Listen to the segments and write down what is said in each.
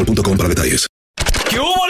boostmobile.com para detalles.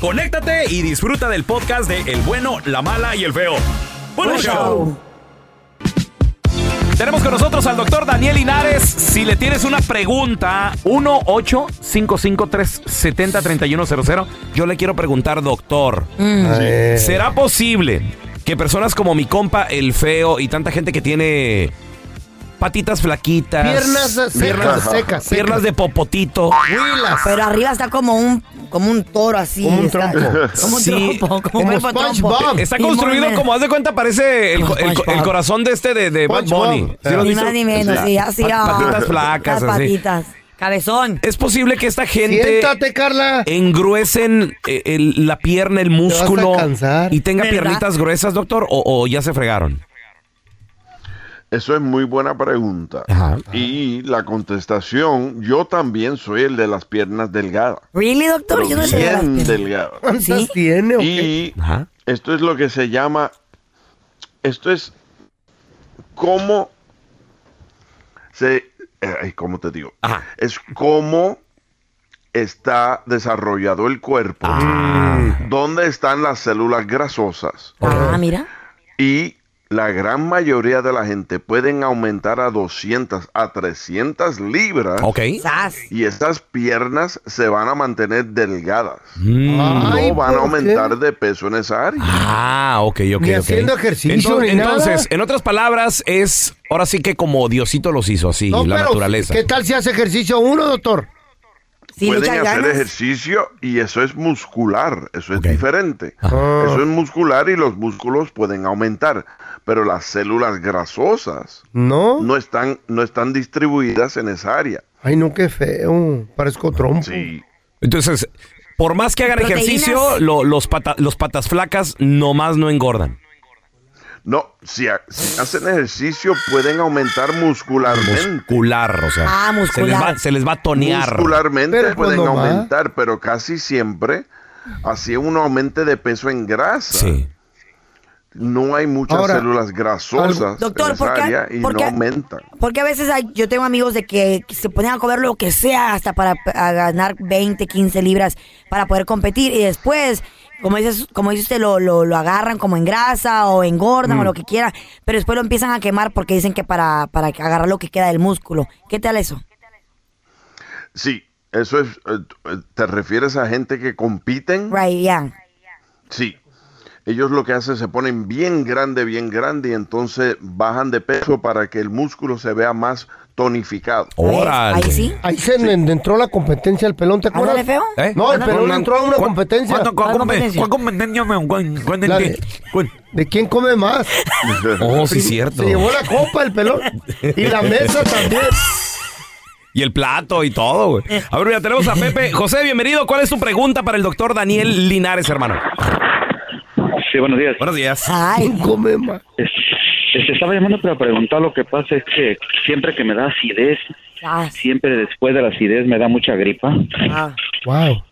conéctate y disfruta del podcast de El bueno, la mala y el feo. ¡Buen show! Tenemos con nosotros al doctor Daniel Linares. Si le tienes una pregunta, 1-855-370-3100. Yo le quiero preguntar, doctor, ¿será posible que personas como mi compa, el feo, y tanta gente que tiene patitas flaquitas, Piernas secas, piernas, secas, piernas de popotito, Huilas. Pero arriba está como un como un toro así. Como un está- trompo. Como un Sí. trompo, como, Como. SpongeBob. Está construido como, haz de cuenta, parece el, corazón de este de, de Bad. Bunny. ¿Sí lo has Ni más ni menos, sí, así. Ah, patitas flacas, las así. patitas. Cabezón. Es posible que esta gente Siéntate, Carla. engruesen eh, el- la pierna, el músculo cansar. y tenga ¿Verdad? piernitas gruesas, doctor, o, o ya se fregaron. Eso es muy buena pregunta. Ajá. Y la contestación, yo también soy el de las piernas delgadas. ¿Really, doctor? pero Yo no sé de las bien piernas. delgadas. ¿Cuántas Sí. tiene o qué? Y Ajá. esto es lo que se llama, esto es cómo se, eh, ¿cómo te digo? Ajá. Es cómo está desarrollado el cuerpo, Ah. dónde están las células grasosas Ah, mira. y la gran mayoría de la gente pueden aumentar a 200 a 300 libras Ok. Y esas piernas se van a mantener delgadas. Mm. Ay, no van a aumentar de peso en esa área. Ah, ok, ok. Ni ok. haciendo ejercicio Entonces, ni nada. entonces, en otras palabras, es ahora sí que como Diosito los hizo así, No, la pero, naturaleza. ¿Qué tal si hace ejercicio uno, doctor? Sí, Pueden hacer ganas. ejercicio y eso es muscular, eso es diferente. Ah. Eso es muscular y los músculos pueden aumentar, pero las células grasosas ¿No? no están, no están distribuidas en esa área. Ay, no, qué feo. Parezco trompo. Sí. Entonces, por más que hagan Proteínas. ejercicio, lo- los, pata- los patas flacas nomás no engordan. No, si, ha- si hacen ejercicio pueden aumentar muscularmente. Muscular, o sea. Ah, Se les muscular. va, se les va a tonear. Muscularmente Pero pueden va- aumentar, pero casi siempre así uno aumente de peso en grasa. Sí. No hay muchas Ahora, células grasosas Doctor, en esa ¿por qué- área y por no aumentan. Porque a veces hay, yo tengo amigos de que se ponen a comer lo que sea hasta para ganar 20, 15 libras para poder competir y después, como dices, como dice usted, lo, lo, lo agarran como en grasa o engordan Mm. o lo que quiera, pero después lo empiezan a quemar porque dicen que para, para agarrar lo que queda del músculo. ¿Qué tal eso? Sí, eso es, eh, ¿te refieres a gente que compiten? Right, yeah. Sí. Ellos lo que hacen se ponen bien grande, bien grande y entonces bajan de peso para que el músculo se vea más tonificado. Órale. Ahí sí. Ahí se entró la competencia al pelón, ¿te acuerdas? Ándale, feo. ¿Eh? No, el Ándale. pelón entró a una ¿Cuál- competencia. ¿Cuándo- cuál ¿Cuál compe- competencia? cuál competencia cuál- La de- cuál- ¿De quién come más? Oh, sí, cierto. Se llevó la copa el pelón. Y la mesa también. Y el plato y todo, güey. A ver, mira, tenemos a Pepe. José, bienvenido. ¿Cuál es tu pregunta para el doctor Daniel Linares, hermano? Sí, buenos días. Buenos días. Ay, Come más. Es- estaba llamando para preguntar, lo que pasa es que siempre que me da acidez, ah, siempre después de la acidez me da mucha gripa. ah. Wow.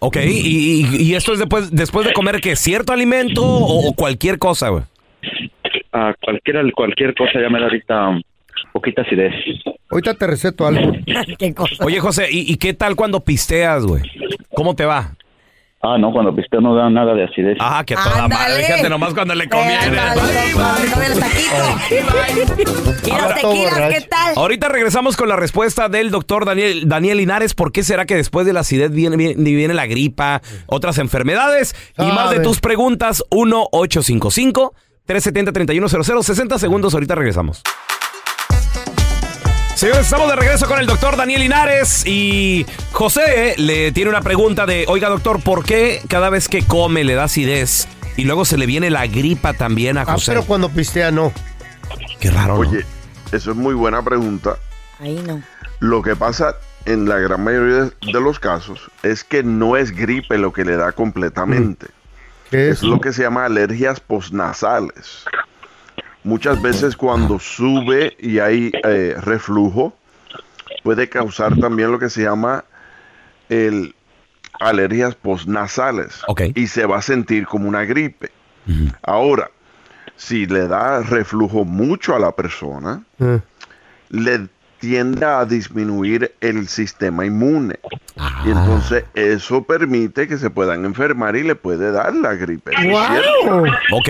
Ok, ¿y, y- y esto es después, después de comer qué? ¿Cierto alimento o, o cualquier cosa, güey? A cualquiera, cualquier cosa ya me da ahorita um, poquita acidez. Ahorita te receto algo. Qué cosa. Oye, José, ¿y, y qué tal cuando pisteas, güey? ¿Cómo te va? Ah, no, cuando pisteo no da nada de acidez. Ah, que toda Ándale. madre. Fíjate nomás cuando le conviene. Ándale, cuando le conviene el taquito. ¿Y los Ahora todo tequilas borracho. qué tal? Ahorita regresamos con la respuesta del doctor Daniel, Daniel Linares. ¿Por qué será que después de la acidez viene, viene, viene la gripa, otras enfermedades? Y más de Sabe. tus preguntas, 1-855-370-3100. 60 segundos, ahorita regresamos. Señores, estamos de regreso con el doctor Daniel Linares y José le tiene una pregunta de, oiga doctor, ¿por qué cada vez que come le da acidez y luego se le viene la gripa también a Ah, José? pero cuando pistea no. Qué raro, ¿no? Oye, eso es muy buena pregunta. Ahí no. Lo que pasa en la gran mayoría de- los casos es que no es gripe lo que le da completamente. ¿Qué Es lo que se llama alergias postnasales. Muchas veces cuando sube y hay eh, reflujo, puede causar también lo que se llama el alergias postnasales. Y se va a sentir como una gripe. Ahora, si le da reflujo mucho a la persona, Eh. le tiende a disminuir el sistema inmune. Ah. Y entonces eso permite que se puedan enfermar y le puede dar la gripe. ¡Wow! Ok,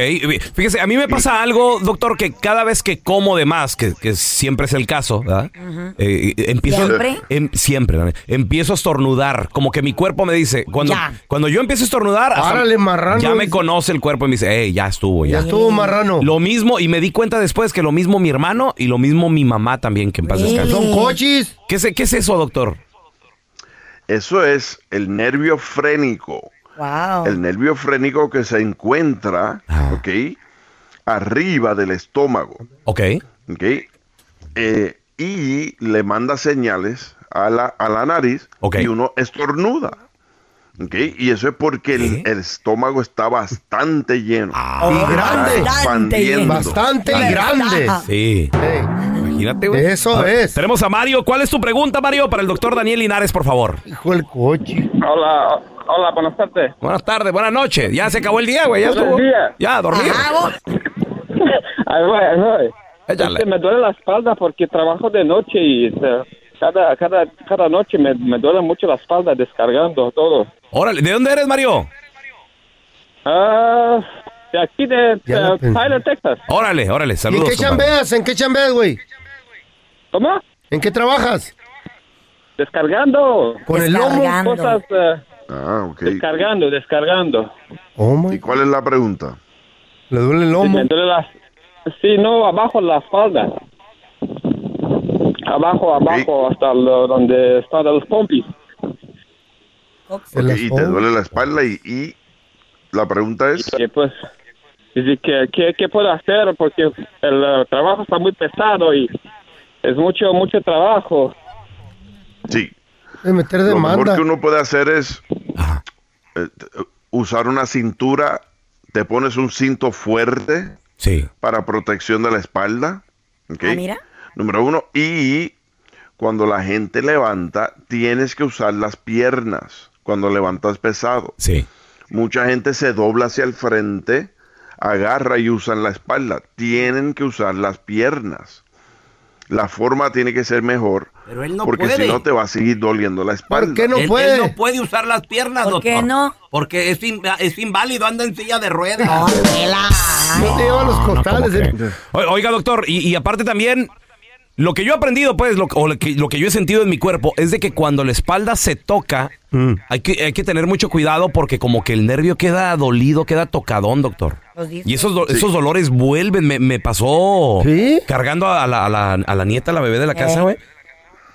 fíjese, a mí me pasa algo, doctor, que cada vez que como de más, que, que siempre es el caso, ¿verdad? Eh, eh, empiezo, ¿Siempre? em- siempre, Dani, empiezo a estornudar, como que mi cuerpo me dice, cuando, Ya. cuando yo empiezo a estornudar, hasta Párale, marrano. ya me conoce el cuerpo y me dice, hey, ya estuvo, Ya ya. estuvo marrano. Lo mismo, y me di cuenta después que lo mismo mi hermano y lo mismo mi mamá también, que en paz? Son cochis. ¿Qué, es- ¿Qué es eso, doctor? Eso es el nervio frénico. Wow. El nervio frénico que se encuentra, Ah. ¿ok? Arriba del estómago, Ok. ¿ok? Eh, y le manda señales a la, a la nariz Ok. y uno estornuda. ¿ok? Y eso es porque el, estómago está bastante lleno. Ah. Y grande. Bastante lleno. Bastante y grande. Sí. Ey, Imagínate, güey. Eso A es. Tenemos a Mario. ¿Cuál es tu pregunta, Mario, para el doctor Daniel Linares, por favor? hijo del coche. Hola, hola, buenas tardes. Buenas tardes, buenas noches. Ya se acabó el día, güey. Ya estuvo. días. Ya, vos. Ahí voy, ahí voy. Échale. Es que me duele la espalda porque trabajo de noche y cada, cada, cada noche me, me duele mucho la espalda descargando todo. Órale, ¿de dónde eres, Mario? Ah, de aquí de eh, pensé. Tyler, Texas. Órale, órale, ¿Y en saludos. qué chambeas? ¿En qué chambeas, güey? ¿Cómo? ¿En qué trabajas? Descargando. Con el lomo. Descargando. Cosas eh, Ah, ok. descargando, descargando. Oh, ¿Y cuál es la pregunta? Le duele el lomo. me duele la... Sí, no, abajo la espalda. Abajo, abajo, hasta lo- donde están los pompis. Las- Y te oh. duele la espalda y, y la pregunta es... que pues dice que qué qué puedo hacer porque el trabajo está muy pesado y es mucho mucho trabajo Sí. De meter Lo mejor demanda. que uno puede hacer es eh, usar una cintura, te pones un cinto fuerte Sí. para protección de la espalda. Ah, mira. Número uno. Y cuando la gente levanta, tienes que usar las piernas cuando levantas pesado. Sí. Mucha gente se dobla hacia el frente, agarra y usan la espalda. Tienen que usar las piernas. La forma tiene que ser mejor. Pero él no porque puede. si no te va a seguir doliendo la espalda. ¿Por qué no él, puede? él no puede usar las piernas, ¿Por qué doctor. no? Porque es, in- es inválido, anda en silla de ruedas. No. No te llevan los costales. ¿cómo eh. Oiga, doctor, y, y aparte también, lo que yo he aprendido, pues, lo, o lo que, lo que yo he sentido en mi cuerpo, es de que cuando la espalda se toca, Mm. hay, que, hay que tener mucho cuidado porque como que el nervio queda dolido, queda tocadón, doctor. Y esos, do- esos dolores vuelven. Me, me pasó ¿Sí? cargando a la, a, la, a la nieta, a la bebé de la casa, Eh. güey.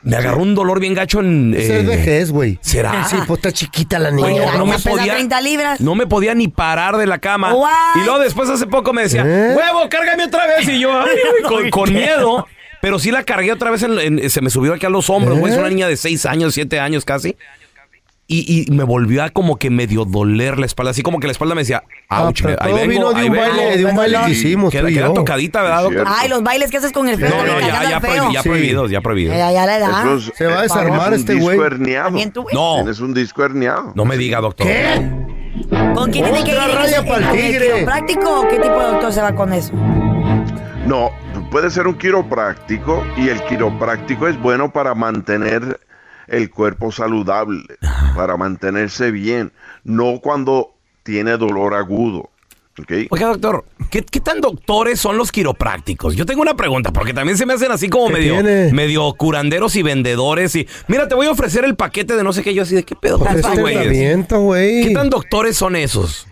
Me agarró un dolor bien gacho en... Eh, es vejez, güey. ¿Será? Sí, pues está chiquita la niña. no me podía- 30 libras. No me podía ni parar de la cama. What? Y luego después hace poco me decía, ¿Eh? huevo, cárgame otra vez. Y yo, ay, con, con miedo. Pero sí la cargué otra vez, en- en- se me subió aquí a los hombros, güey. Es ¿Eh? una niña de 6 años, 7 años casi. Y, y me volvió a como que medio doler la espalda. Así como que la espalda me decía, Ah, ouch, pero ahí vengo, vino de ahí un vengo". baile, de un baile que hicimos, Queda, tocadita, ¿verdad. Ay, los bailes que haces con el feo. No, no, ya, ya, prohibido, ya Sí. prohibidos, ya prohibidos. Ya, ya. Eso es- Se va a es desarmar un este disco güey. No, Tienes un disco herniado. no me diga, doctor. ¿Qué? ¿Con quién tiene que ir? Raya ¿Con el tigre. quiropráctico o qué tipo de doctor se va con eso? No, puede ser un quiropráctico y el quiropráctico es bueno para mantener el cuerpo saludable, para mantenerse bien, no cuando tiene dolor agudo. ¿ok? Oiga, doctor, ¿qué, qué tan doctores son los quiroprácticos? Yo tengo una pregunta, porque también se me hacen así como ¿Qué medio, tiene? medio curanderos y vendedores. Y mira, te voy a ofrecer el paquete de no sé qué. Yo así de qué pedo Pues este güey. ¿Qué tan doctores son esos?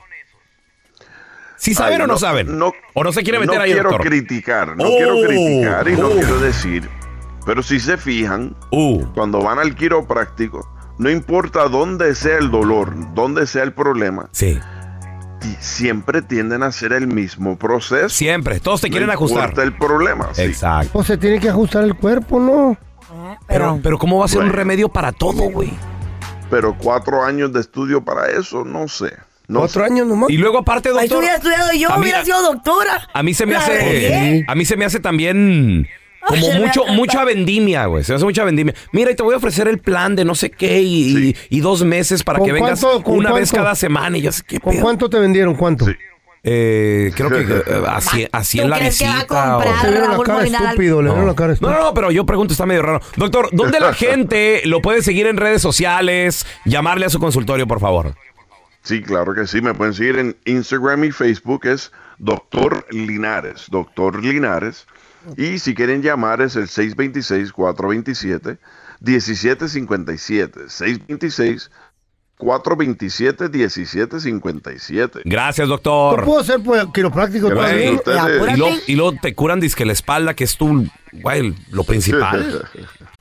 ¿Sí saben Ay, o no, saben? No, ¿O no se quiere meter no ahí, quiero doctor? criticar, no Oh, quiero criticar y no oh. quiero decir, pero si se fijan, Uh, cuando van al quiropráctico, no importa dónde sea el dolor, dónde sea el problema, sí. siempre tienden a hacer el mismo proceso. Siempre. Todos te quieren no ajustar. importa el problema. sí. Exacto. Pues se tiene que ajustar el cuerpo, ¿no? Pero, pero ¿cómo va a ser un remedio para todo, güey? Pero cuatro años de estudio para eso, no sé. No Cuatro sé. años nomás. Y luego aparte, Ahí doctor, hubiera estudiado yo, a mí- hubiera sido doctora. a mí se me hace regué. a mí se me hace también como mucho va a mucha vendimia, güey. Se me hace mucha vendimia. Mira, y te voy a ofrecer el plan de no sé qué y, y- y dos meses para ¿Con que vengas cuánto- una vez cuánto? cada semana y yo sé qué ¿Con pedo? cuánto te vendieron? ¿Cuánto? Sí. Eh, creo que eh, así, así ¿Tú en la crees que va a visita. o- vieron la cara estúpido, le No. la cara estúpido. no, no, pero yo pregunto, está medio raro. Doctor, ¿dónde la gente lo puede seguir en redes sociales? Llamarle a su consultorio, por favor. Sí, claro que sí. Me pueden seguir en Instagram y Facebook. Es Doctor Linares. Doctor Linares. Y si quieren llamar es el 626-427-1757. 626-427-1757. Gracias, ¿Yo doctor. puedo ser pues, quiropráctico Gracias a también? ustedes. apúrate. Y luego, y luego te curan disque la espalda, que es tu, güey, lo principal.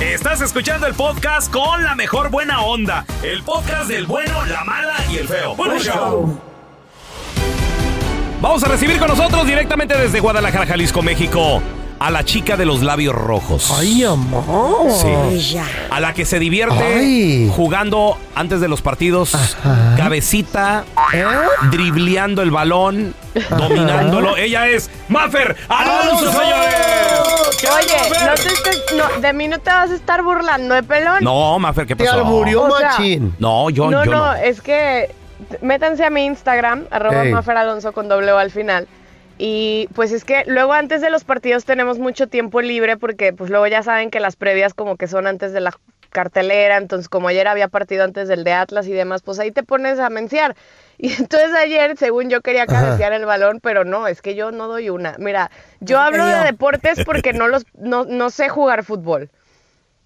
Estás escuchando el podcast con la mejor buena onda. El podcast del bueno, la mala y el feo. Bueno, show. Vamos a recibir con nosotros directamente desde Guadalajara, Jalisco, México, a la chica de los labios rojos. Ay, amor. Sí. A la que se divierte Ay. jugando antes de los partidos, cabecita, ¿Eh? dribleando el balón, dominándolo. Ella es Maffer Alonso, señores. ¿Qué tal, Oye, no te estés- no, de mí no te vas a estar burlando, ¿eh, pelón? No, Maffer, ¿qué Te pasó? alburió O sea, machín. No, yo no, yo no, no. es que métanse a mi Instagram, arroba Ey. Mafer Alonso con doble O al final. Y pues es que luego antes de los partidos tenemos mucho tiempo libre porque pues luego ya saben que las previas como que son antes de la cartelera, entonces como ayer había partido antes del de Atlas y demás, pues ahí te pones a menciar. Y entonces ayer, según yo quería cabecear el balón, pero no, es que yo no doy una. Mira, yo hablo de deportes porque no los no, no sé jugar fútbol.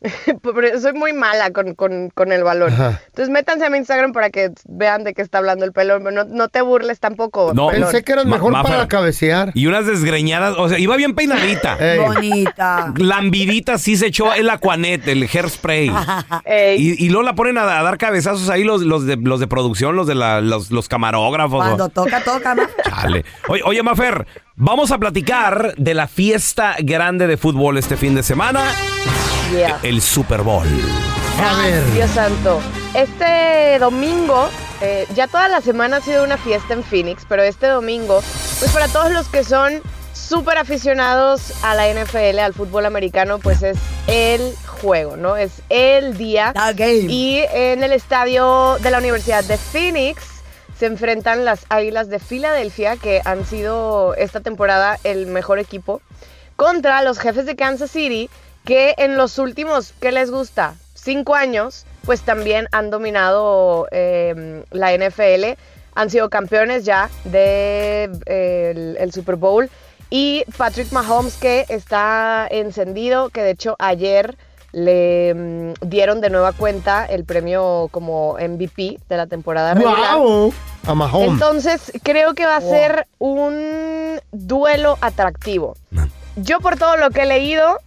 Soy muy mala con, con- con el balón. Ajá. Entonces métanse a mi Instagram para que vean de qué está hablando el pelón. No, no te burles tampoco. No, pelón. Pensé que eras mejor para cabecear. Y unas desgreñadas, o sea, iba bien peinadita. Ey. Bonita. Lambidita sí se echó el Aquanet, el hairspray. Ey, Y, y luego la ponen a, a dar cabezazos ahí los, los, de, los de producción, los de la- los, los camarógrafos. Cuando toca, toca, ma. Chale. Oye, oye, Mafer, vamos a platicar de la fiesta grande de fútbol este fin de semana, yeah. el Super Bowl. A ver. Dios santo. Este domingo, eh, ya toda la semana ha sido una fiesta en Phoenix, pero este domingo, pues para todos los que son súper aficionados a la NFL, al fútbol americano, pues es el juego, ¿no? Es el día. The game. Y en el estadio de la Universidad de Phoenix se enfrentan las Águilas de Filadelfia, que han sido esta temporada el mejor equipo, contra los jefes de Kansas City, que en los últimos, ¿qué les gusta? Cinco años, pues también han dominado eh, la NFL, han sido campeones ya del de, el Super Bowl. Y Patrick Mahomes, que está encendido, que de hecho ayer le mm, dieron de nueva cuenta el premio como MVP de la temporada regular. ¡Wow! A Mahomes. Entonces, creo que va a ser un duelo atractivo. Yo por todo lo que he leído,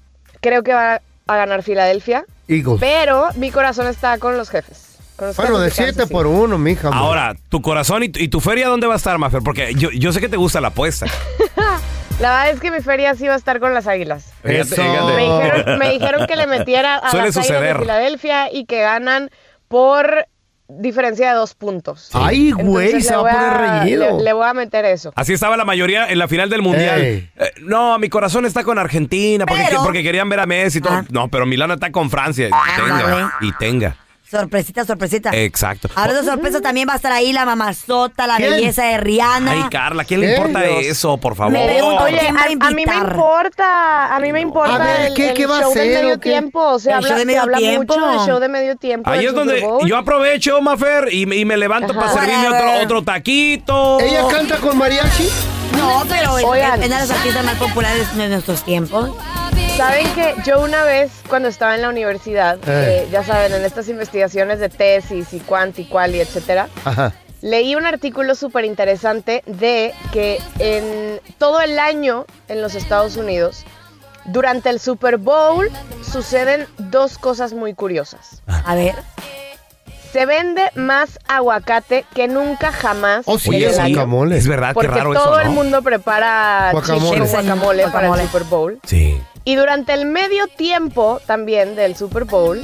creo que va a ganar Filadelfia, Eagles. pero mi corazón está con los jefes. con los Bueno, de jefes Kansas 7 City. por 1, mija. hombre. Ahora, tu corazón y tu, y tu feria, ¿dónde va a estar, Mafer? Porque yo, yo sé que te gusta la apuesta. La verdad es que mi feria sí va a estar con las águilas. Eso. Me dijeron, me dijeron que le metiera a Suele las águilas suceder. de Filadelfia y que ganan por diferencia de dos puntos. Ay, güey, se va a poner reñido. Le, le voy a meter eso. Así estaba la mayoría en la final del Mundial. Eh, no, mi corazón está con Argentina porque, Pero- porque querían ver a Messi y todo. Ah. No, pero Milano está con Francia. Y tenga, y tenga. Sorpresita, sorpresita. Exacto. Ahora de sorpresa también va a estar ahí la mamazota, la ¿Quién? belleza de Rihanna. Ay, Carla, ¿quién le importa Dios. eso, por favor? Me pregunto, Oye, ¿quién va a mí me importa, a mí me importa A ver, el, ¿qué- el qué va a show hacer, de medio tiempo. O sea, El habla, show de se medio habla tiempo. mucho del show de medio tiempo. Ahí es donde yo aprovecho, Mafer, y, me- y me levanto Ajá. para servirme otro, otro taquito. ¿Ella canta con mariachi? No, pero es, Oigan. es de las artistas más populares de nuestros tiempos. Saben que yo una vez, cuando estaba en la universidad, Eh. eh, ya saben, en estas investigaciones de tesis y cuanti y cual y etcétera, Ajá. leí un artículo súper interesante de que en todo el año en los Estados Unidos, durante el Super Bowl, suceden dos cosas muy curiosas. A ver. Se vende más aguacate que nunca jamás Oh, sí, en Oye, el es año. guacamole. Es verdad, qué Porque raro todo eso, el ¿no? mundo prepara Guacamole. guacamole para el. Super Bowl. Sí. Y durante el medio tiempo también del Super Bowl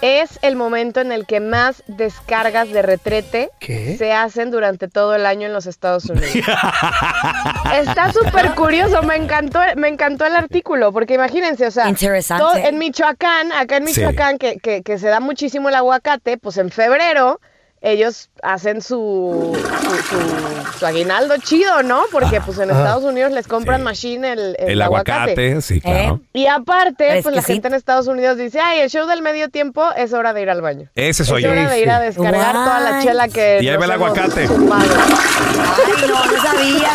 es el momento en el que más descargas de retrete ¿Qué? se hacen durante todo el año en los Estados Unidos. Está súper curioso, me encantó, me encantó el artículo, porque imagínense, o sea, todo- en Michoacán, acá en Sí. Michoacán, que, que- que se da muchísimo el aguacate, pues en febrero ellos hacen su, su, su- su aguinaldo chido, ¿no? Porque pues en. Estados Unidos les compran Sí. machine el, el El aguacate, sí, claro. y aparte, pues la Fresquecito. gente en Estados Unidos dice, ay, el show del medio tiempo es hora de ir al baño. Ese soy es yo. hora de ir a Sí. descargar Guay. toda la chela que Y ahí va el aguacate. Ay, no, no sabía.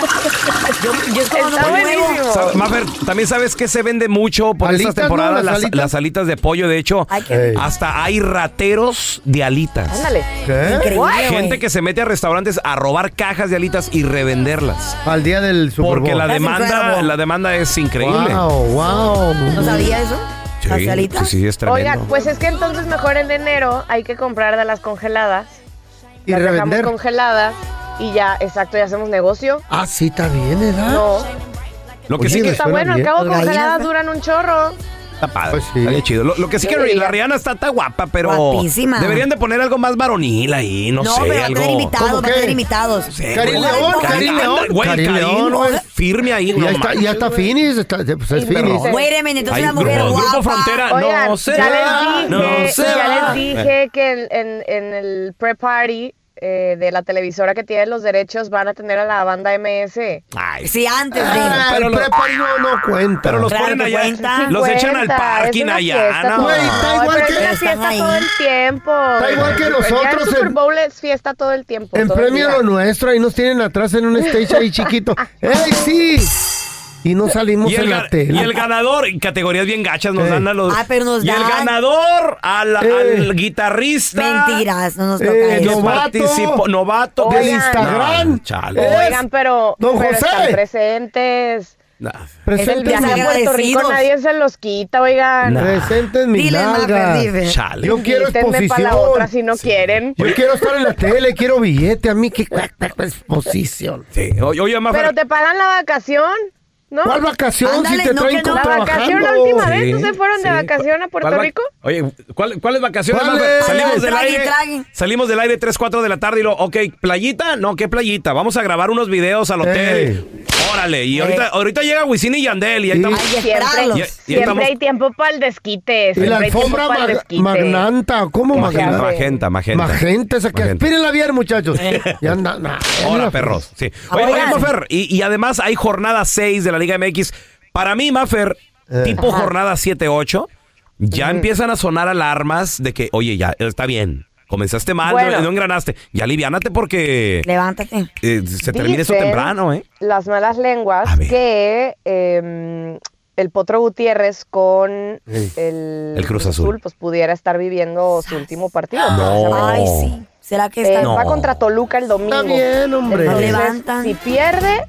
Yo, yo es como Está no buenísimo. Sa- Mafer, también sabes que se vende mucho por Alitas, estas temporadas ¿no? Las las, alitas. las alitas de pollo. De hecho, Ay, hasta hay rateros de alitas. Ándale. ¿Qué? Increíble, Gente que se mete a restaurantes a robar cajas de alitas y revenderlas. Al día del Super Porque Bowl. la That's demanda, incredible. la demanda es increíble. Wow, wow. ¿No sabía eso? Sí, ¿Las alitas? sí, sí, es tremendo. Oigan, pues es que entonces mejor en enero hay que comprar de las congeladas. Y las dejamos revender. congeladas y ya, exacto, ya hacemos negocio. Ah, sí, está bien, ¿verdad? No, Lo que Oye, sí que está suena bueno, al bien. cabo gallinas, congeladas duran un chorro. Está padre. Pues sí. Está bien chido. Lo, lo que sí que la Rihanna está, está guapa, pero Guapísima. deberían de poner algo más varonil ahí, no, No, sé, pero va a tener invitados. León, Karim- León. güey, Karim León, firme ahí, ya está, ya está. Finis, está, pues es Finis. pero- Wait a minute, entonces Ay, una mujer grupo, guapa. Grupo Frontera, Oigan, no sé. ya les dije, no sé. ya les dije que en, en- en el pre-party eh, de la televisora que tiene los derechos van a tener a la banda MS. Ay, Sí, antes de. Ah, Pero el lo- prepa no, no cuenta. pero los Claro ponen allá, cuenta. los echan al parking es una allá, fiesta Güey, está igual pero que- es una fiesta ahí. todo el tiempo. Está igual que Ya nosotros el Super en- Bowl es fiesta todo el tiempo. En premio lo nuestro, ahí nos tienen atrás en un stage ahí chiquito. ¡Ey, sí! Y no salimos Y el, en la tele. y el ganador, en categorías bien gachas nos Eh. dan a los. Ah, pero nos y el dan- ganador al, Eh. al guitarrista. Mentiras, no nos toca Eh, que eso. novato. participó, novato Del. Instagram. No, Oigan, pero, Don pero José. están presentes. Nah. Es el viaje a Puerto Rico, nadie se los quita, oigan. Nah. presenten mi Diles, nalga. Chale. Yo quiero Invítenme para la otra si exposición. no quieren. Yo quiero estar en la tele, quiero billete. A mí que exposición. Sí. Oye, Pero te pagan la vacación, ¿no? ¿Cuál vacación Ándale, si te no, traen que no. con La vacación la última vez, ¿no se fueron de vacación a Puerto ¿Cuál va- Rico? Oye, ¿cuál- ¿cuáles vacaciones? Mafer? Salimos del Trague, aire. trague. Salimos del aire 3, 4 de la tarde y lo, ok, ¿playita? No, ¿qué playita? Vamos a grabar unos videos al hotel. Órale, y ahorita, ahorita llega Wisin y Yandel y ahí estamos. Siempre, estamos- hay tiempo para el desquite. Y la alfombra mag- desquite. magnanta, ¿cómo Magenta, magnanta? magenta, magenta. Magenta, esa que espérenla bien, muchachos. Ya anda, nah, Hola, mira, perros. Sí. Oye, y, y además hay jornada 6 de la Liga MX. Para mí, Mafer, Eh. tipo jornada 7-8, ya empiezan a sonar alarmas de que, oye, ya está bien. Comenzaste mal, Bueno. no, no engranaste. Ya aliviánate porque Levántate. eh, se termina eso temprano, ¿eh? Las malas lenguas que eh, el Potro Gutiérrez con Sí. el, El Cruz Azul. pues pudiera estar viviendo su último partido. No. Ay, sí. ¿Será que Eh, está? No. Va contra Toluca el domingo. Está bien, hombre. Entonces, Levantan. si pierde,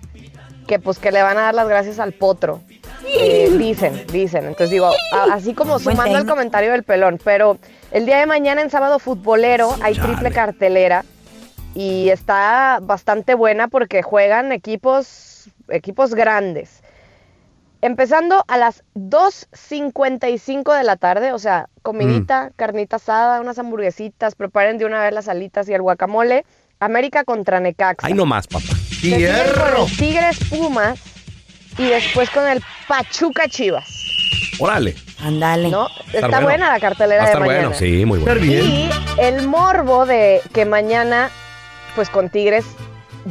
que pues que le van a dar las gracias al potro. Eh, dicen, dicen. Entonces digo, a- así como sumando el comentario del pelón, pero el día de mañana en sábado futbolero hay triple cartelera y está bastante buena porque juegan equipos, equipos grandes. Empezando a las 2.55 de la tarde, o sea, comidita, carnita asada, unas hamburguesitas, preparen de una vez las alitas y el guacamole. América contra Necaxa. Ahí nomás, papá. ¡Hierro! con el Tigres Pumas y después con el Pachuca Chivas. Órale. Ándale. ¿No? Está bueno. buena la Va a cartelera de mañana. bueno, sí, muy bien. Y el morbo de que mañana, pues con Tigres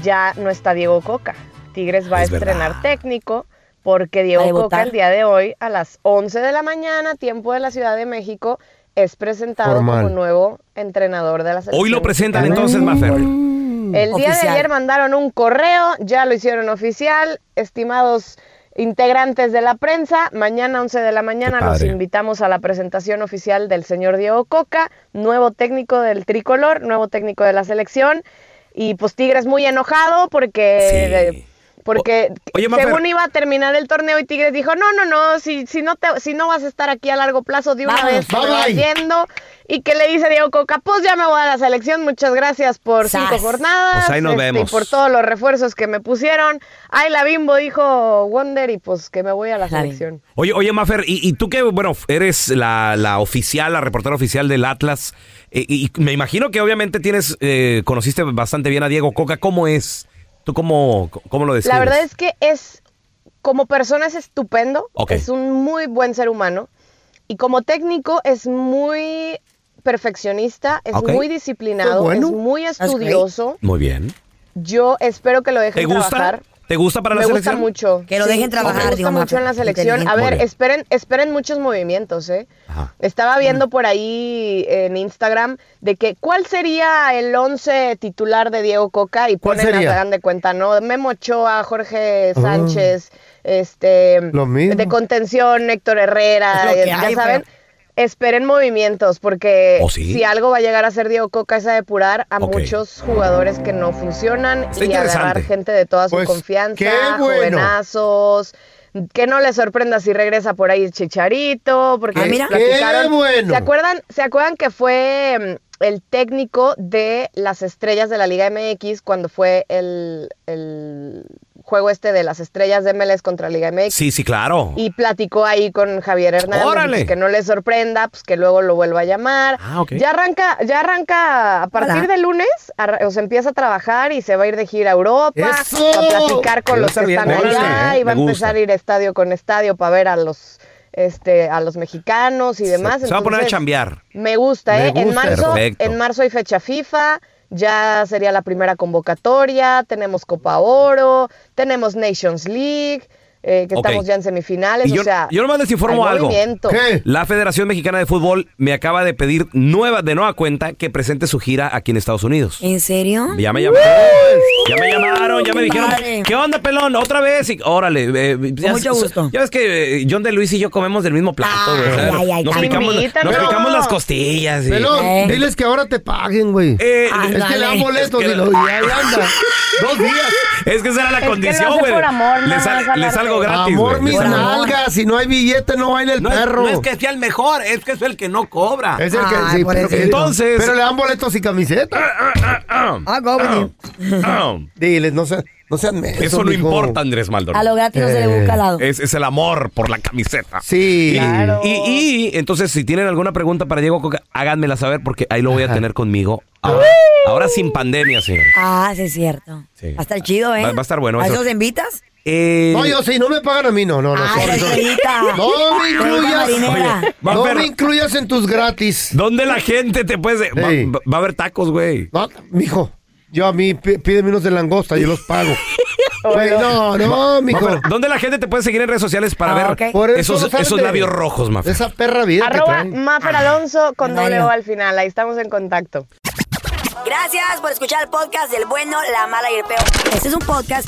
ya no está Diego Coca. Tigres va a verdad. estrenar técnico porque Diego. Coca el día de hoy a las 11 de la mañana, tiempo de la Ciudad de México, es presentado Formal. como nuevo entrenador de la selección. Hoy lo presentan mexicana. entonces, Mafer. El día Oficial. de ayer mandaron un correo, ya lo hicieron oficial, estimados integrantes de la prensa, mañana 11 de la mañana los invitamos a la presentación oficial del señor Diego Coca, nuevo técnico del tricolor, nuevo técnico de la selección, y pues Tigres muy enojado porque... Sí. Porque O- oye, Mafer. según iba a terminar el torneo y Tigres dijo, no, no, no, si, si, no, te, si no vas a estar aquí a largo plazo de una vez, te yendo. Y que le dice Diego Coca, pues ya me voy a la selección, muchas gracias por Sas. cinco jornadas. Pues ahí nos este, vemos. Y por todos los refuerzos que me pusieron. Ay, la bimbo dijo Wonder y pues que me voy a la selección. Oye, oye, Mafer, y, y tú que, bueno, eres la, la oficial, la reportera oficial del Atlas, eh, y, y me imagino que obviamente tienes, eh, conociste bastante bien a Diego Coca. ¿Cómo es? ¿Tú cómo, cómo lo describes? La verdad es que es, como persona es estupendo, es un muy buen ser humano y como técnico es muy perfeccionista, es muy disciplinado, bueno. es muy estudioso. Muy bien. Yo espero que lo ¿Te dejen gusta? trabajar. ¿Te gusta para la me gusta selección? mucho. Que lo dejen trabajar, Me gusta digo, mucho en la selección. A ver, esperen, esperen muchos movimientos, ¿eh? Ajá. Estaba viendo por ahí en Instagram de que cuál sería el 11 titular de Diego Coca y ¿Cuál ponen, sería? hagan de cuenta, ¿no? Memo Ochoa, Jorge Sánchez, este, Lo mismo. de contención, Héctor Herrera, Es lo que ya hay, saben. pero- Esperen movimientos porque ¿Oh, sí? si algo va a llegar a ser Diego Coca es a depurar a muchos jugadores que no funcionan Está y agarrar gente de toda su Pues, confianza, qué bueno. jovenazos, que no les sorprenda si regresa por ahí Chicharito, porque Ah, mira. platicaron. Qué bueno. ¿Se acuerdan, ¿Se acuerdan que fue mm, el técnico de las estrellas de la Liga MX cuando fue el, el juego este de las estrellas de MLS contra Liga MX? Sí, sí, claro. Y platicó ahí con Javier Hernández, ¡Órale! pues, que no le sorprenda, pues que luego lo vuelva a llamar. Ah, ok. Ya arranca, ya arranca a partir Hola. de lunes, o sea, empieza a trabajar y se va a ir de gira a Europa, ¡Eso! a platicar con los que bien, están órale, allá ¿eh? y va a empezar a ir estadio con estadio para ver a los este a los mexicanos y demás. Se va a poner a chambear. Me gusta, Me ¿eh? En marzo, Perfecto. en marzo hay fecha FIFA, ya sería la primera convocatoria, tenemos Copa Oro, tenemos Nations League. Eh, que estamos ya en semifinales. Y yo, o sea, yo nomás les informo algo. movimiento. La Federación Mexicana de Fútbol me acaba de pedir nueva, de nueva cuenta que presente su gira aquí en Estados Unidos. ¿En serio? Ya me llamaron, ya me llamaron, ya me dijeron. ¿qué onda, pelón? ¿Otra vez? Y, órale. eh, ya, mucho gusto. Ya ves que eh, John de Luis y yo comemos del mismo plato, ay, ay, nos, picamos, nos picamos las costillas. y- Pelón, Eh. diles que ahora te paguen, güey. Eh, es que le dan boletos es que- y, lo, y ahí anda. Dos días. Es que esa era la Es condición, güey. por amor, Le, nada sal- más le gratis, Amor, güey. mis amor. nalgas. Si no hay billete, no baila el No es, perro. no es que sea el mejor, es que es el que no cobra. Es el que, Ay, sí, por pero, eso. que- Entonces- pero le dan boletos y camisetas. Ah, go with you. Diles, no sean, no sean mensos, Eso no importa, Andrés Maldonado. A lo gratis no se le busca al lado. Es, es el amor por la camiseta. Sí. Claro. Y, y entonces, si tienen alguna pregunta para Diego Coca, háganmela saber porque ahí lo voy a tener conmigo. Ahora, ahora sin pandemia, señor. Ah, sí, es cierto. Sí. Va a estar chido, ¿eh? Va- va a estar bueno ¿A eso. esos invitas? Eh, No, yo sí, no me pagan a mí, no, no, no. Ay, sorry, sorry. Margarita. No me incluyas. a no haber- me incluyas en tus gratis. ¿Dónde la gente te puede...? Va, Ey. va- va a haber tacos, güey. No, mijo. Yo a mí pí- pídeme unos de langosta, yo los pago. No, no, mijo. ¿Dónde la gente te puede seguir en redes sociales para Ah, ver ok. Por eso esos, de- labios rojos, Mafer? esa perra vida Arroba. Mafer Alonso con doble. O al final. Ahí estamos en contacto. Gracias por escuchar el podcast del bueno, la mala y el peor. Este es un podcast